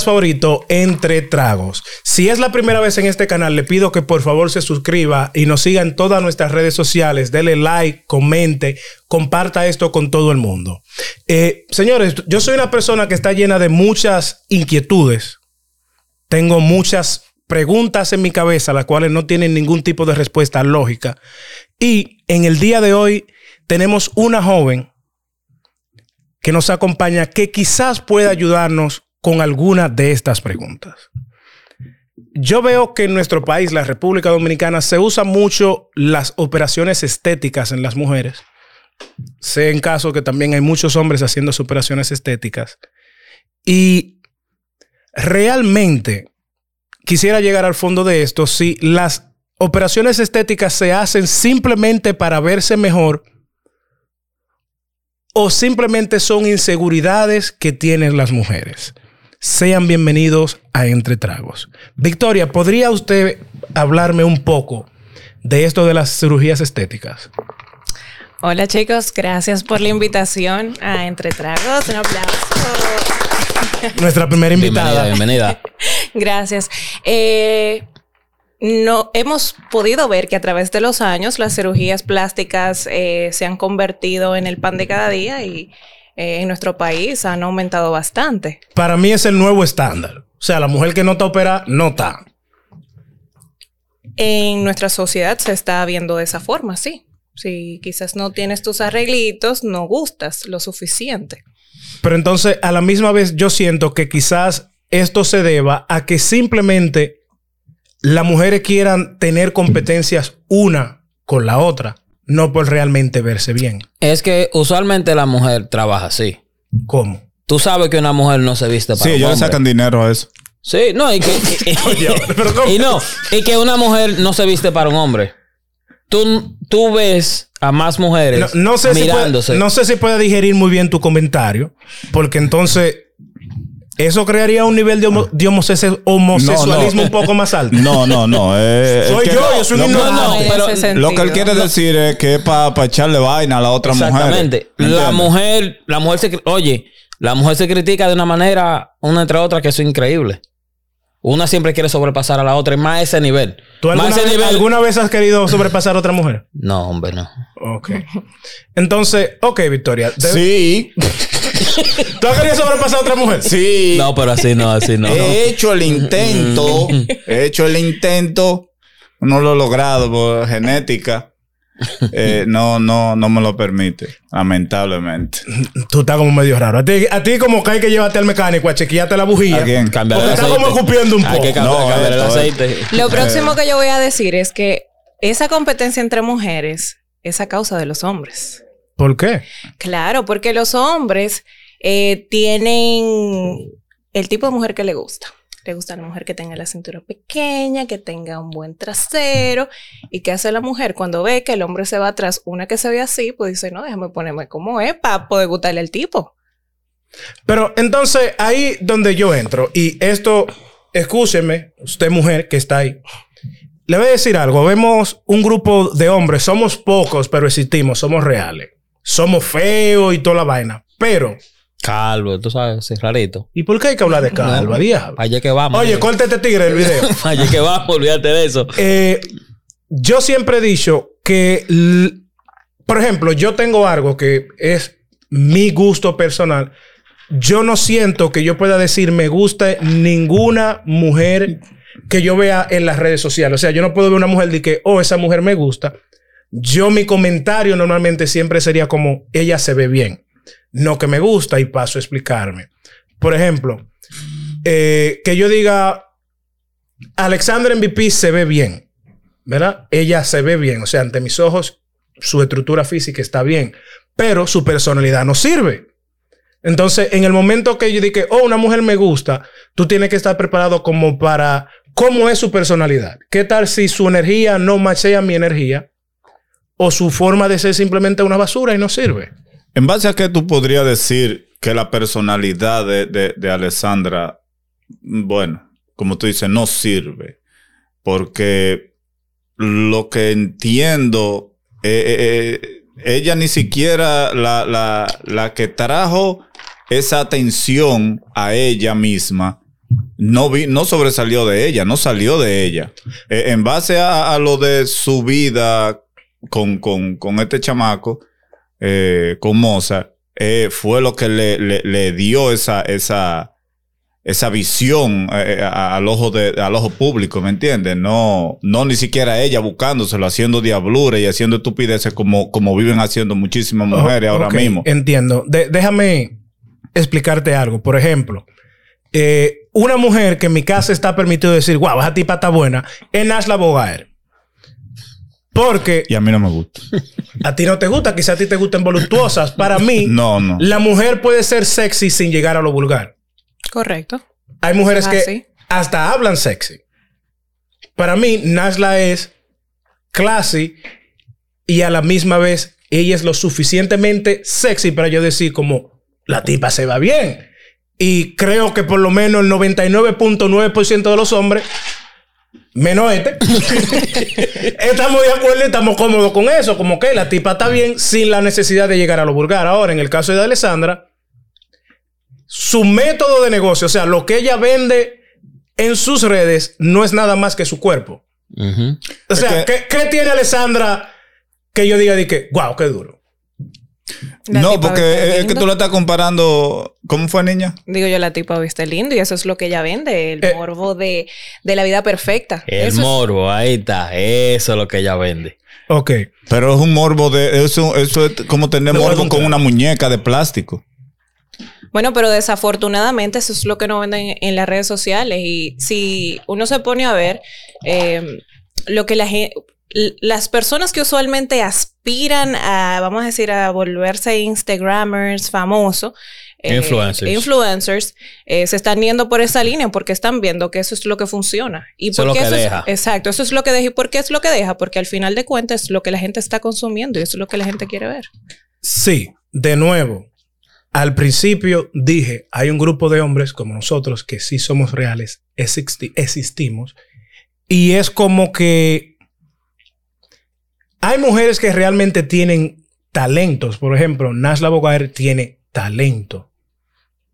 favorito, Entre Tragos. Si es la primera vez en este canal, le pido que por favor se suscriba y nos siga en todas nuestras redes sociales. Dele like, comente, comparta esto con todo el mundo. Eh, señores, yo soy una persona que está llena de muchas inquietudes. Tengo muchas preguntas en mi cabeza, las cuales no tienen ningún tipo de respuesta lógica. Y en el día de hoy tenemos una joven que nos acompaña que quizás pueda ayudarnos con alguna de estas preguntas. Yo veo que en nuestro país, la República Dominicana, se usan mucho las operaciones estéticas en las mujeres. Sé en caso que también hay muchos hombres haciendo operaciones estéticas. Y realmente quisiera llegar al fondo de esto si las operaciones estéticas se hacen simplemente para verse mejor o simplemente son inseguridades que tienen las mujeres. Sean bienvenidos a Entre Tragos. Victoria, ¿podría usted hablarme un poco de esto de las cirugías estéticas? Hola chicos, gracias por la invitación a Entre Tragos. Un aplauso. Nuestra primera invitada. Bienvenida. bienvenida. gracias. Eh, no hemos podido ver que a través de los años las cirugías plásticas eh, se han convertido en el pan de cada día y eh, en nuestro país han aumentado bastante. Para mí es el nuevo estándar. O sea, la mujer que no está operada no está. En nuestra sociedad se está viendo de esa forma, sí. Si quizás no tienes tus arreglitos, no gustas lo suficiente. Pero entonces, a la misma vez, yo siento que quizás esto se deba a que simplemente las mujeres quieran tener competencias una con la otra, no por realmente verse bien. Es que usualmente la mujer trabaja así. ¿Cómo? Tú sabes que una mujer no se viste para Sí, ellos le sacan dinero a eso. Sí, no, y que, y, no, y que una mujer no se viste para un hombre. Tú, tú ves a más mujeres no, sé mirándose. Si no sé si puede digerir muy bien tu comentario, porque entonces eso crearía un nivel de, homosexualismo un poco más alto. No, no, no. Eh, soy yo, yo soy un no, pero lo que él quiere decir es que es para echarle vaina a la otra mujer. Exactamente. La mujer, la mujer se, oye, la mujer se critica de una manera una entre otra que es increíble. Una siempre quiere sobrepasar a la otra, y más ese nivel. ¿Tú alguna, más ese vez, nivel... alguna vez has querido sobrepasar a otra mujer? No, hombre, no. Ok. Entonces, ok, Victoria. Sí. ¿Tú has querido sobrepasar a otra mujer? Sí. No, pero así no, así no. He hecho el intento. he hecho el intento. No lo he logrado por genética. Eh, no, no, no me lo permite, lamentablemente. Tú estás como medio raro. A ti, a ti como que hay que llevarte al mecánico a chequearte la bujía. ¿A quién? Cambiar el Porque estás aceite. como escupiendo un poco. Hay que cambiar, No, cambiar el aceite. Lo próximo que yo voy a decir es que esa competencia entre mujeres es a causa de los hombres. ¿Por qué? Claro, porque los hombres eh, tienen el tipo de mujer que le gusta. Le gusta la mujer que tenga la cintura pequeña, que tenga un buen trasero. ¿Y qué hace la mujer? Cuando ve que el hombre se va atrás, una que se ve así, pues dice, no, déjame ponerme como es para poder gustarle al tipo. Pero entonces ahí donde yo entro, y esto, escúcheme, usted mujer que está ahí, le voy a decir algo. Vemos un grupo de hombres, somos pocos, pero existimos, somos reales. Somos feos y toda la vaina. Pero, Calvo, tú sabes, sí, rarito. ¿y por qué hay que hablar de calva, diablo? Allá que vamos. Oye, corta este tigre del video. Allá que vamos, olvídate de eso. Eh, yo siempre he dicho que, por ejemplo, yo tengo algo que es mi gusto personal. Yo no siento que yo pueda decir me gusta ninguna mujer que yo vea en las redes sociales. O sea, yo no puedo ver una mujer de que, oh, esa mujer me gusta. Yo mi comentario normalmente siempre sería como, ella se ve bien. No que me gusta y paso a explicarme. Por ejemplo, eh, que yo diga, Alexandra MVP se ve bien, ¿verdad? Ella se ve bien, o sea, ante mis ojos, su estructura física está bien, pero su personalidad no sirve. Entonces, en el momento que yo dije, oh, una mujer me gusta, tú tienes que estar preparado como para cómo es su personalidad. ¿Qué tal si su energía no machea mi energía? O su forma de ser simplemente una basura y no sirve. ¿En base a qué tú podrías decir que la personalidad de, de, Alessandra, bueno, como tú dices, no sirve? Porque lo que entiendo, eh, eh, eh, ella ni siquiera la, la, la que trajo esa atención a ella misma no vi, no sobresalió de ella, no salió de ella. En base a, a lo de su vida con, con, con este chamaco, eh, con Mozart, eh, fue lo que le, le, le dio esa, esa, esa visión eh, a- al ojo de, al ojo público, ¿me entiendes? No, no ni siquiera ella buscándoselo, haciendo diablura y haciendo estupideces como, como viven haciendo muchísimas mujeres Oh, ahora ok, mismo. Entiendo. De- déjame explicarte algo. Por ejemplo, eh, una mujer que en mi casa está permitido decir, guau, esa tipa está buena, es Nashla Bogaer. Porque Y a mí no me gusta. a ti no te gusta, quizás a ti te gusten voluptuosas. Para mí, No, no. la mujer puede ser sexy sin llegar a lo vulgar. Correcto. Hay mujeres Ah, que sí. hasta hablan sexy. Para mí, Nashla es classy y a la misma vez ella es lo suficientemente sexy para yo decir como la tipa se va bien. Y creo que por lo menos el 99.9% de los hombres, menos este, estamos de acuerdo y estamos cómodos con eso. Como que la tipa está bien sin la necesidad de llegar a lo vulgar. Ahora, en el caso de Alessandra, su método de negocio, o sea, lo que ella vende en sus redes, no es nada más que su cuerpo. O Es sea, que- ¿qué, qué tiene Alessandra que yo diga de que, wow, qué duro? La no, porque es que tú lo estás comparando. ¿Cómo fue, niña? Digo yo, la tipa viste lindo y eso es lo que ella vende, el Eh. morbo de, de la vida perfecta. El Eso es- morbo, ahí está. Eso es lo que ella vende. Ok. Pero es un morbo de. Eso, eso es como tener morbo con una muñeca de plástico. Bueno, pero desafortunadamente eso es lo que no venden en las redes sociales. Y si uno se pone a ver eh, lo que la gente, las personas que usualmente aspiran a, vamos a decir, a volverse Instagramers famosos. eh, Influencers. influencers eh, se están yendo por esa línea porque están viendo que eso es lo que funciona. Y Eso es lo porque que eso es- deja. exacto, eso es lo que deja. ¿Y por qué es lo que deja? Porque al final de cuentas es lo que la gente está consumiendo y eso es lo que la gente quiere ver. Sí, de nuevo, al principio dije, hay un grupo de hombres como nosotros que sí somos reales, existi- existimos, y es como que hay mujeres que realmente tienen talentos. Por ejemplo, Nasla Bogaer tiene talento.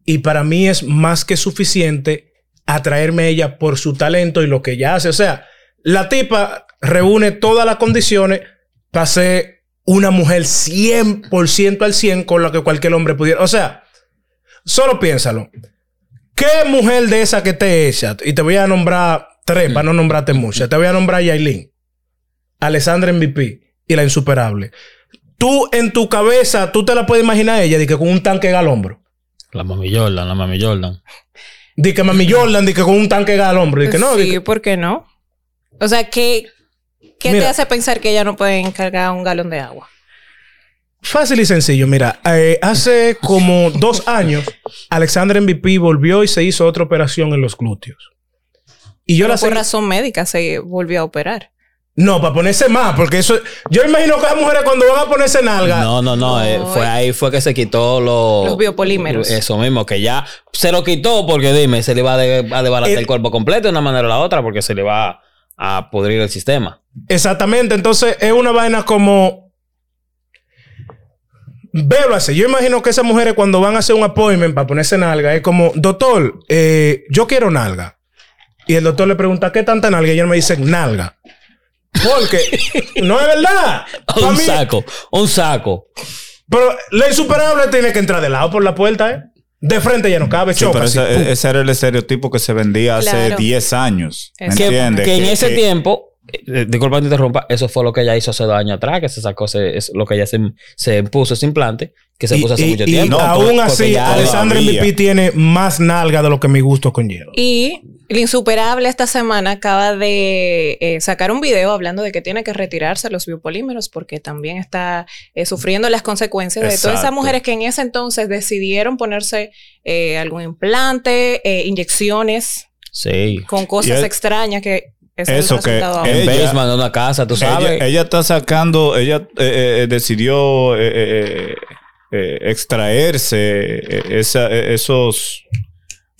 Y para mí es más que suficiente atraerme a ella por su talento y lo que ella hace. O sea, la tipa reúne todas las condiciones para ser una mujer 100% al 100 con la que cualquier hombre pudiera. O sea, solo piénsalo. ¿Qué mujer de esa que te echa? Y te voy a nombrar tres, para no nombrarte muchas. Te voy a nombrar Yailin, Alessandra MVP y la insuperable. Tú en tu cabeza, tú te la puedes imaginar a ella de que con un tanque al hombro. La mami Jordan, la mami Jordan. De que Mami Jordan, de que con un tanque al hombro. De que no, sí, que- ¿por qué no? O sea, ¿qué, qué te hace pensar que ella no puede encargar un galón de agua? Fácil y sencillo. Mira, eh, hace como dos años, Alexandra MVP volvió y se hizo otra operación en los glúteos. Y yo Pero la por razón médica se volvió a operar. No, para ponerse más, porque eso. Yo imagino que las mujeres cuando van a ponerse nalga. No, no, no. Eh, fue ahí fue que se quitó los... Los biopolímeros. Eso mismo, que ya se lo quitó porque dime, se le va a, de- a desbaratar El- el cuerpo completo de una manera o la otra porque se le va a pudrir el sistema. Exactamente. Entonces es una vaina como. Velo así. Yo imagino que esas mujeres cuando van a hacer un appointment para ponerse nalga es como, doctor, eh, yo quiero nalga. Y el doctor le pregunta, ¿qué tanta nalga? Y ella me dice, nalga. Porque no es verdad. Un mí- saco, un saco. Pero la insuperable tiene que entrar de lado por la puerta, ¿eh? De frente ya no cabe, Sí, choca. pero así, ese, era el estereotipo que se vendía hace Claro. 10 años. ¿Me. Que, entiendes? que en ese que- tiempo, eh, disculpa que te interrumpa, eso fue lo que ella hizo hace dos años atrás, que se sacó ese- es lo que ella se, se puso ese implante, que se Y- puso hace y- mucho y tiempo. No, aún así, Alessandra. MVP tiene más nalga de lo que mi gusto conlleva. Y el insuperable esta semana acaba de eh, sacar un video hablando de que tiene que retirarse los biopolímeros porque también está eh, sufriendo las consecuencias de todas esas mujeres que en ese entonces decidieron ponerse eh, algún implante, eh, inyecciones Sí. con cosas extrañas que es Eso el que- resultado ahora. En Ella- basement de una casa, tú sabes. Ella, ella está sacando, ella eh, eh, decidió eh, eh, eh, extraerse eh, esa- eh, esos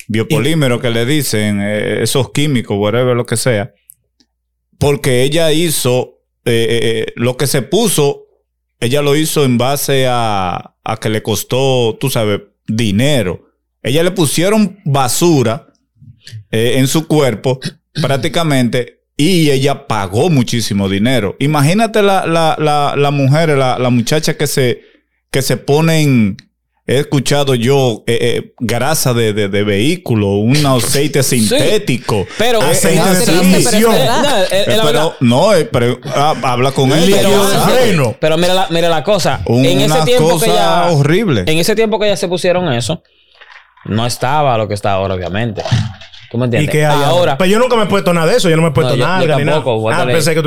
biopolímeros que le dicen, eh, esos químicos, whatever, lo que sea, porque ella hizo eh, eh, lo que se puso, ella lo hizo en base a, a que le costó, tú sabes, dinero. Ella le pusieron basura en su cuerpo prácticamente y ella pagó muchísimo dinero. Imagínate la, la, la, la mujer, la, la muchacha que se, que se ponen... He escuchado yo eh, eh, grasa de, de, de vehículo, un aceite sintético. Pero- aceite de transmisión. Pero, no, eh, eh, pero eh, pero, ah, habla con sabe. freno. Pero mira la, mira la cosa. Un- en ese una tiempo cosa que ya. horrible. En ese tiempo que ya se pusieron eso, no estaba lo que está ahora, obviamente. ¿Tú me ¿Y entiendes? qué hay ahora. Pero yo nunca me he puesto nada de eso. Yo no me he puesto No, nada. yo tampoco, Ah, pensé que.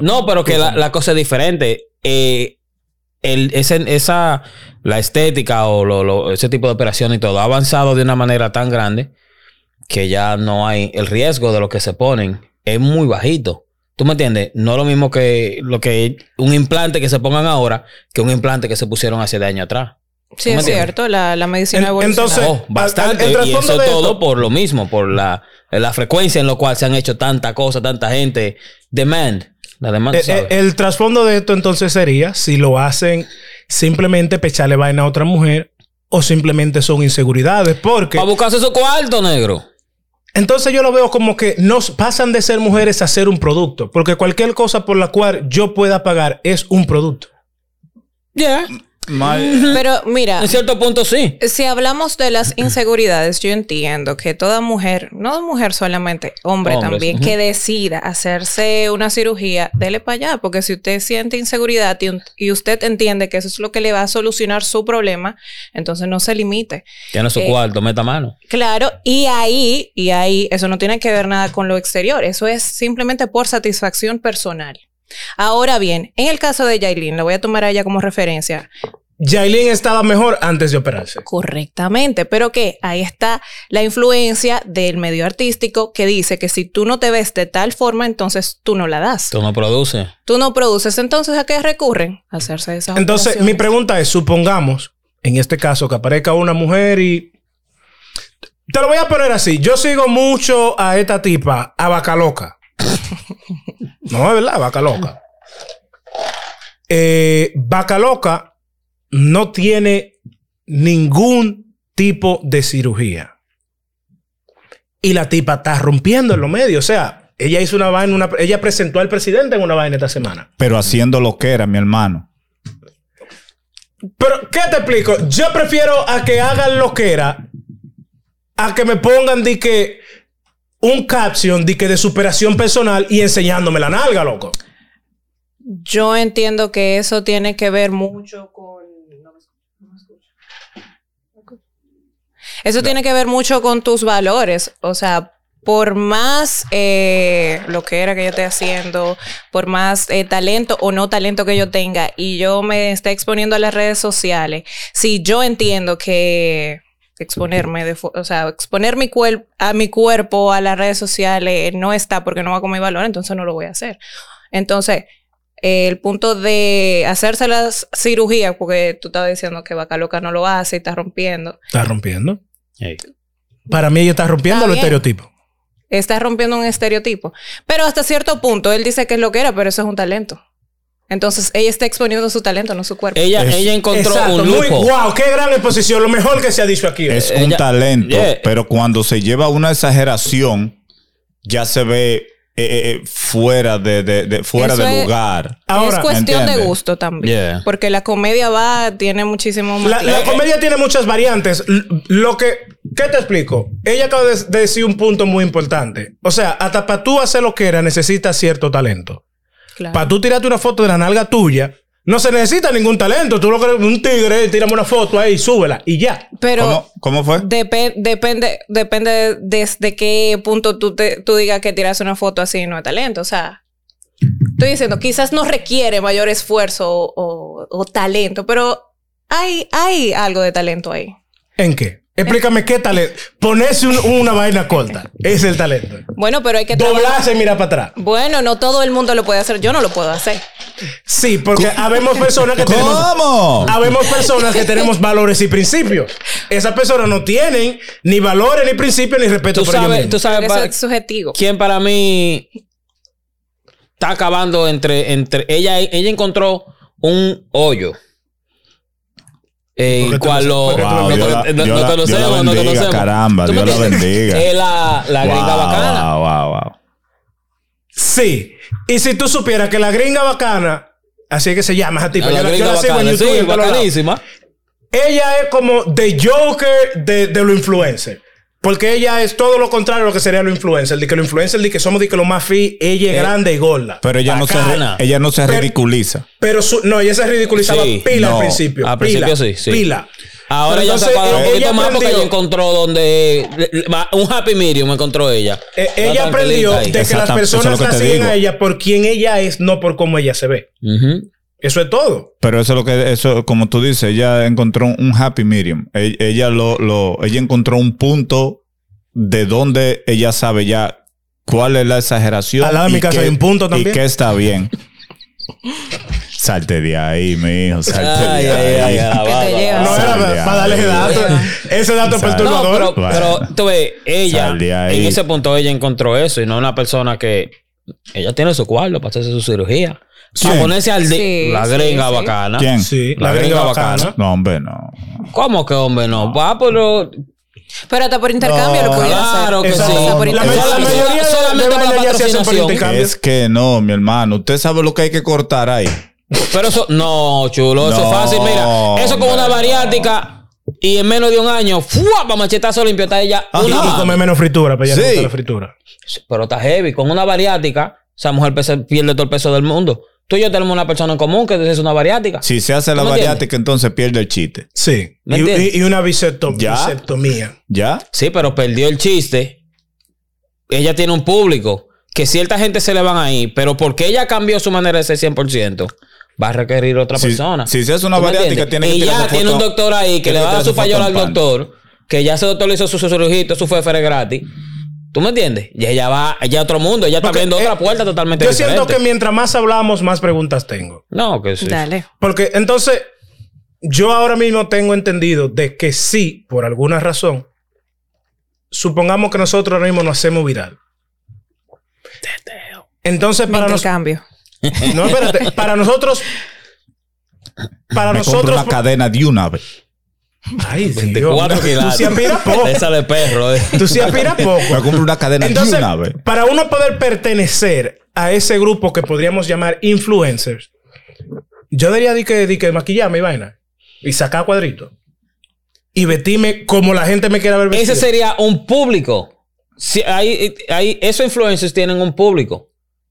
No, pero que la, la cosa es diferente. Eh, el, ese- esa, la estética o lo- lo- ese tipo de operación y todo ha avanzado de una manera tan grande que ya no hay el riesgo de lo que se ponen es muy bajito. ¿Tú me entiendes? No es lo mismo que lo que un implante que se pongan ahora que un implante que se pusieron hace de años atrás. Sí, ¿Tú me es entiendes? cierto, la, la medicina evoluciona. entonces- Oh, bastante. el- el y eso todo esto- por lo mismo, por la, la frecuencia en la cual se han hecho tanta cosa, tanta gente. Demand. La demanda, Eh, eh, el trasfondo de esto entonces sería si lo hacen simplemente para echarle vaina a otra mujer o simplemente son inseguridades. Porque Para buscarse su cuarto, negro. entonces yo lo veo como que nos pasan de ser mujeres a ser un producto. Porque cualquier cosa por la cual yo pueda pagar es un producto. Yeah. Mal- Pero mira, En cierto punto sí. si hablamos de las inseguridades, yo entiendo que toda mujer, no mujer solamente, hombre Hombres, también, que decida hacerse una cirugía, dele para allá, porque si usted siente inseguridad y, un- y usted entiende que eso es lo que le va a solucionar su problema, entonces no se limite. Tiene su Eh, cuarto, meta mano. Claro, y ahí, y ahí, eso no tiene que ver nada con lo exterior, eso es simplemente por satisfacción personal. Ahora bien, en el caso de Yailin, lo voy a tomar a ella como referencia, Yailin estaba mejor antes de operarse. Correctamente, pero que ahí está la influencia del medio artístico que dice que si tú no te ves de tal forma, entonces tú no la das. Tú no produces. Tú no produces, entonces ¿a qué recurren? A hacerse esas Entonces, mi pregunta es, supongamos, en este caso, que aparezca una mujer y... Te lo voy a poner así. Yo sigo mucho a esta tipa, a Vaca Loca. No, es verdad, Vaca Loca. Eh, Vaca Loca no tiene ningún tipo de cirugía. Y la tipa está rompiendo en los medios. O sea, ella hizo una vaina, una- ella presentó al presidente en una vaina esta semana. Pero haciendo lo que era, mi hermano. Pero, ¿qué te explico? Yo prefiero a que hagan lo que era, a que me pongan de que un caption de que de superación personal y enseñándome la nalga, loco. Yo entiendo que eso tiene que ver mucho con... no me escucho, no me escucho. Eso tiene que ver mucho con tus valores. O sea, por más eh, lo que era que yo esté haciendo, por más eh, talento o no talento que yo tenga y yo me esté exponiendo a las redes sociales, si yo entiendo que exponerme, de o sea, exponer mi cuerpo a mi cuerpo a las redes sociales no está porque no va con mi valor, entonces no lo voy a hacer. Entonces, eh, el punto de hacerse las cirugías, porque tú estabas diciendo que Vaca Loca no lo hace y está rompiendo, Está rompiendo. Para mí ella está rompiendo los estereotipos. está rompiendo un estereotipo. Pero hasta cierto punto, él dice que es lo que era, pero eso es un talento. Entonces, ella está exponiendo su talento, no su cuerpo. Ella, Es- ella encontró Exacto, un muy, lujo. wow, qué gran exposición. Lo mejor que se ha dicho aquí. Es Eh, un talento, yeah. pero cuando se lleva una exageración, ya se ve eh, eh, fuera de, de- de- fuera Eso de es- lugar. Ahora, es cuestión de gusto también. Yeah. Porque la comedia va, tiene muchísimo más. La, la comedia tiene muchas variantes. Lo que, ¿qué te explico? Ella acaba de de decir un punto muy importante. O sea, hasta para tú hacer lo que era necesitas cierto talento. Claro. Para tú tirarte una foto de la nalga tuya, no se necesita ningún talento. Tú lo que eres un tigre, tírame una foto ahí, súbela y ya. Pero ¿Cómo, cómo fue? depe- depende, depende desde qué punto tú, te, tú digas que tiras una foto así no es talento. O sea, estoy diciendo, quizás no requiere mayor esfuerzo o, o- o talento, pero hay, hay algo de talento ahí. ¿En qué? Explícame qué talento. Ponerse un- una vaina corta. Es el talento. Bueno, pero hay que. Doblarse y mirar para atrás. Bueno, no todo el mundo lo puede hacer. Yo no lo puedo hacer. Sí, porque habemos personas que tenemos. ¿Cómo? Habemos personas que tenemos valores y principios. Esas personas no tienen ni valores, ni principios, ni respeto Tú por ellos sabes, mismos. tú sabes Eso para- es subjetivo. quién para mí está acabando entre, entre ella, ella encontró un hoyo Eh, cual no- lo, tú no- Wow, Dios la- lo- Dios la- Dios la conocemos, no bendiga, conocemos. caramba, ¿Tú me Dios la bendiga. Es la, la gringa Wow, bacana. Wow, wow, wow. Sí. Y si tú supieras que la gringa bacana, así es que se llama esa tipa, A yo la la, yo gringa la sigo en YouTube sí, bacanísima. Ella es como The Joker de, de los influencers. Porque ella es todo lo contrario a lo que sería los influencers. De que los influencers, de que somos de que lo más fit, ella es Eh, grande y gorda. Pero ella no, se, ella no se Pero- ridiculiza. Pero su- no, ella se ridiculizaba Sí, pila no. al principio. Al pila, principio sí, sí. Pila. Ahora ya se un ella poquito más porque ella encontró donde... Un happy medium encontró ella. Eh, ella aprendió de que las Exacto, es personas lo que la siguen digo. a ella por quien ella es, no por cómo ella se ve. Ujú. Eso es todo. Pero eso es lo que, eso, como tú dices, ella encontró un happy medium. E- Ella lo, lo, ella encontró un punto de donde ella sabe ya cuál es la exageración. Al lado de y mi casa qué- hay un punto también. Y qué está bien. Salte de ahí, mi hijo, salte Ay, de ay, ahí. ay, ay, Que va. No era para, para darle ese dato. Ese dato Sal. perturbador. No, pero, Bueno. pero tú ves, ella, en ese punto ella encontró eso y no una persona que ella tiene su cuarto para hacerse su cirugía. Para ponerse al día. Sí, la gringa sí. bacana. ¿Quién? Sí, La la, gringa gringa bacana. bacana. No, hombre, no. ¿Cómo que hombre no? Va, pero. Pero hasta por intercambio No, lo pudiera hacer. claro que sí. Hasta por La, No, la mayoría de- solamente de para se hacen por intercambio. Es que no, mi hermano. Usted sabe lo que hay que cortar ahí. Pero eso. No, chulo. Eso es fácil. Mira, eso con una bariátrica y en menos de un año, ¡fua! Para machetazo limpio está ella. Ajá. Una Y mano. come menos fritura, pero ya no Sí. gusta la fritura. Pero está heavy. Con una bariátrica, esa mujer pesa- pierde todo el peso del mundo. Tú y yo tenemos una persona en común que es una bariátrica. Si se hace la ¿Tú me bariátrica, entonces pierde el chiste. Sí. ¿Me Y, entiendes? y- y una bisecto- Ya. bisectomía. ¿Ya? Sí, pero perdió el chiste. Ella tiene un público que cierta gente se le van a ir, pero porque ella cambió su manera de ser 100%, va a requerir otra Si- persona. si se hace una ¿Tú me bariátrica, tiene que ya tiene foto- un doctor ahí que le va a dar su payola al doctor, que ya ese doctor le hizo su cirugito, su fefer gratis. ¿Tú me entiendes? Y ella va, ella a otro mundo, ella está abriendo eh, otra puerta totalmente Yo diferente. siento que mientras más hablamos, más preguntas tengo. No, que sí. Dale. Porque entonces, yo ahora mismo tengo entendido de que sí, por alguna razón, supongamos que nosotros ahora mismo nos hacemos viral. Entonces, para nosotros. No, espérate. Para nosotros. Para Me nosotros. una cadena de una vez. Ay, Dios. 24 Tú quilates. sí aspiras poco. Esa de perro. eh. Tú sí aspiras Me poco. compro una cadena Entonces, de una vez. para uno poder pertenecer a ese grupo que podríamos llamar influencers, yo debería de que, de que maquillarme y vaina. Y sacar cuadritos. Y vestirme como la gente me quiera ver vestido. Ese sería un público. Si hay, hay, esos influencers tienen un público.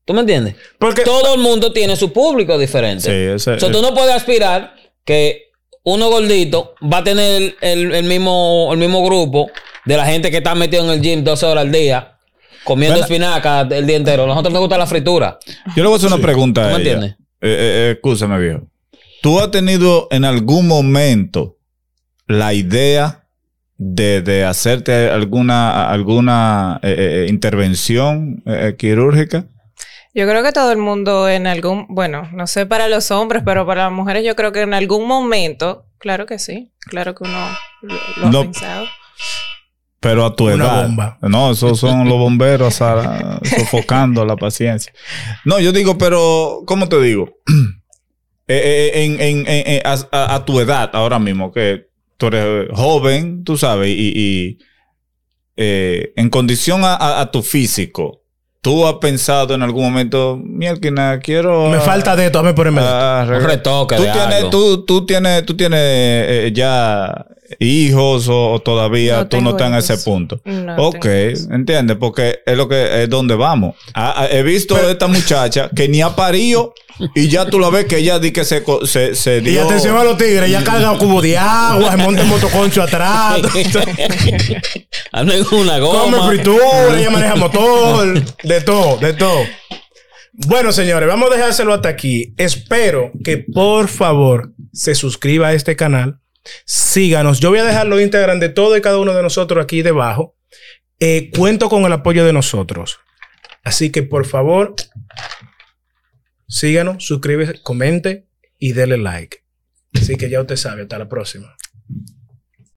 ¿Tú me entiendes? Porque Todo el mundo tiene su público diferente. Sí, ese- O sea, tú no puedes aspirar que uno gordito va a tener el, el mismo, el mismo grupo de la gente que está metido en el gym 12 horas al día, comiendo espinaca el día entero. A nosotros nos gusta la fritura. Yo le voy a hacer una pregunta ¿Tú me entiendes? Eh, eh, eh, escúchame, viejo. ¿Tú has tenido en algún momento la idea de, de hacerte alguna, alguna eh, intervención quirúrgica? Yo creo que todo el mundo en algún, bueno, no sé para los hombres, pero para las mujeres yo creo que en algún momento, claro que sí, claro que uno lo, lo No. ha pensado. Pero a tu Una edad. bomba. No, esos son los bomberos Sara, sofocando la paciencia. No, yo digo, pero, ¿cómo te digo? Eh, eh, en, en- en- en- a, a- a tu edad, ahora mismo, que tú eres joven, tú sabes, y, y, eh, en condición a, a- a tu físico, ¿tú has pensado en algún momento, mierda, quiero... me ah, falta de esto, hazme por en medio. ah, Un retoque ¿Tú de tienes, algo. tú, tú tienes, tú tienes eh, ya hijos o, o todavía No tú no estás en ese punto? No ok, entiendes, porque es lo que es donde vamos. Ah, ah, he visto a esta muchacha que ni ha parido y ya tú la ves que ella di que se, se, se Y dio. atención a los tigres, ya carga un cubo de agua, se monta en motoconcho atrás, Anda en una come goma. fritura, ella maneja motor, de todo, de todo. Bueno, señores, vamos a dejárselo hasta aquí. Espero que por favor se suscriba a este canal. Síganos. Yo voy a dejar los Instagram de todo y cada uno de nosotros aquí debajo. Eh, cuento con el apoyo de nosotros. Así que por favor, síganos, suscríbete, comente y denle like. Así que ya usted sabe. Hasta la próxima.